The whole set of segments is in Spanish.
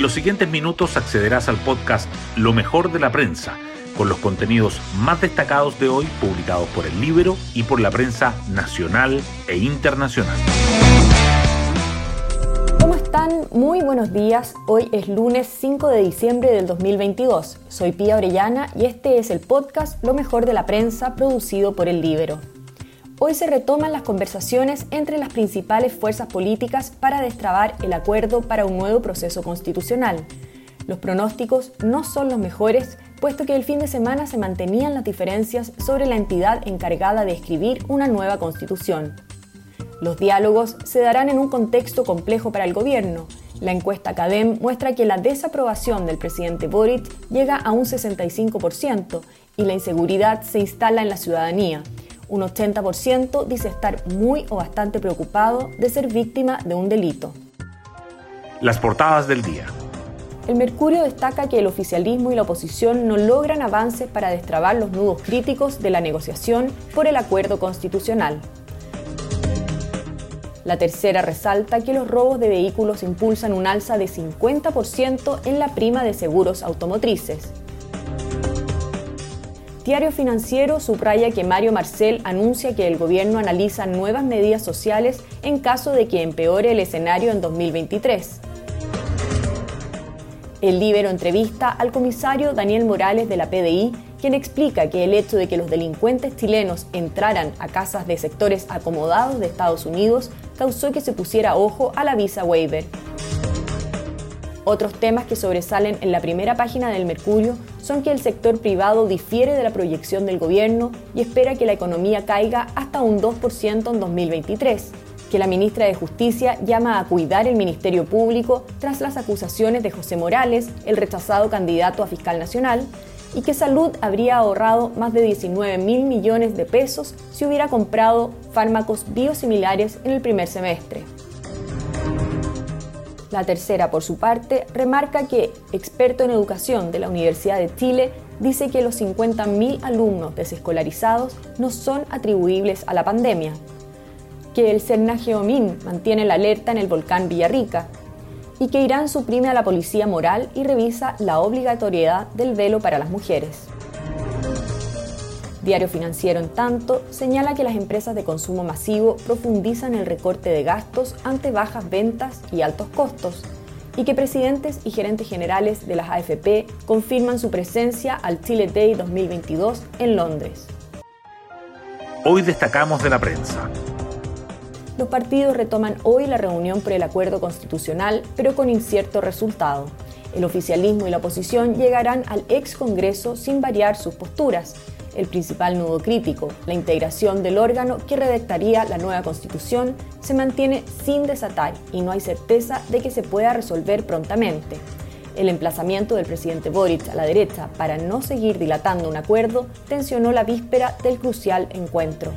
En los siguientes minutos accederás al podcast Lo mejor de la prensa, con los contenidos más destacados de hoy publicados por el Libro y por la prensa nacional e internacional. ¿Cómo están? Muy buenos días. Hoy es lunes 5 de diciembre del 2022. Soy Pía Orellana y este es el podcast Lo mejor de la prensa producido por el Libro. Hoy se retoman las conversaciones entre las principales fuerzas políticas para destrabar el acuerdo para un nuevo proceso constitucional. Los pronósticos no son los mejores, puesto que el fin de semana se mantenían las diferencias sobre la entidad encargada de escribir una nueva constitución. Los diálogos se darán en un contexto complejo para el gobierno. La encuesta CADEM muestra que la desaprobación del presidente Boric llega a un 65% y la inseguridad se instala en la ciudadanía. Un 80% dice estar muy o bastante preocupado de ser víctima de un delito. Las portadas del día. El Mercurio destaca que el oficialismo y la oposición no logran avances para destrabar los nudos críticos de la negociación por el acuerdo constitucional. La tercera resalta que los robos de vehículos impulsan un alza de 50% en la prima de seguros automotrices. Diario Financiero subraya que Mario Marcel anuncia que el gobierno analiza nuevas medidas sociales en caso de que empeore el escenario en 2023. El Libero entrevista al comisario Daniel Morales de la PDI, quien explica que el hecho de que los delincuentes chilenos entraran a casas de sectores acomodados de Estados Unidos causó que se pusiera ojo a la visa waiver. Otros temas que sobresalen en la primera página del Mercurio son que el sector privado difiere de la proyección del gobierno y espera que la economía caiga hasta un 2% en 2023, que la ministra de Justicia llama a cuidar el Ministerio Público tras las acusaciones de José Morales, el rechazado candidato a fiscal nacional, y que Salud habría ahorrado más de 19 mil millones de pesos si hubiera comprado fármacos biosimilares en el primer semestre. La tercera, por su parte, remarca que, experto en educación de la Universidad de Chile, dice que los 50.000 alumnos desescolarizados no son atribuibles a la pandemia, que el CERNA Geomin mantiene la alerta en el volcán Villarrica y que Irán suprime a la policía moral y revisa la obligatoriedad del velo para las mujeres. Diario Financiero, en tanto, señala que las empresas de consumo masivo profundizan el recorte de gastos ante bajas ventas y altos costos, y que presidentes y gerentes generales de las AFP confirman su presencia al Chile Day 2022 en Londres. Hoy destacamos de la prensa. Los partidos retoman hoy la reunión por el acuerdo constitucional, pero con incierto resultado. El oficialismo y la oposición llegarán al ex Congreso sin variar sus posturas el principal nudo crítico, la integración del órgano que redactaría la nueva constitución, se mantiene sin desatar y no hay certeza de que se pueda resolver prontamente. El emplazamiento del presidente Boric a la derecha para no seguir dilatando un acuerdo tensionó la víspera del crucial encuentro.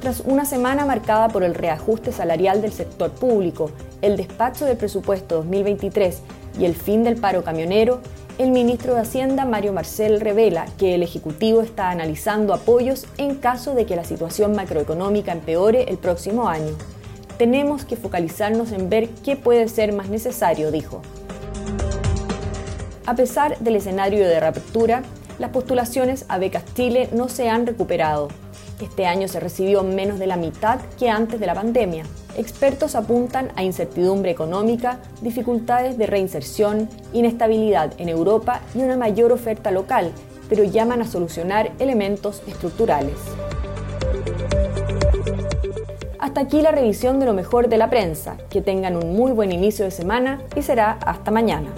Tras una semana marcada por el reajuste salarial del sector público, el despacho del presupuesto 2023 y el fin del paro camionero, el ministro de Hacienda, Mario Marcel, revela que el Ejecutivo está analizando apoyos en caso de que la situación macroeconómica empeore el próximo año. Tenemos que focalizarnos en ver qué puede ser más necesario, dijo. A pesar del escenario de reapertura, las postulaciones a becas Chile no se han recuperado. Este año se recibió menos de la mitad que antes de la pandemia. Expertos apuntan a incertidumbre económica, dificultades de reinserción, inestabilidad en Europa y una mayor oferta local, pero llaman a solucionar elementos estructurales. Hasta aquí la revisión de lo mejor de la prensa. Que tengan un muy buen inicio de semana y será hasta mañana.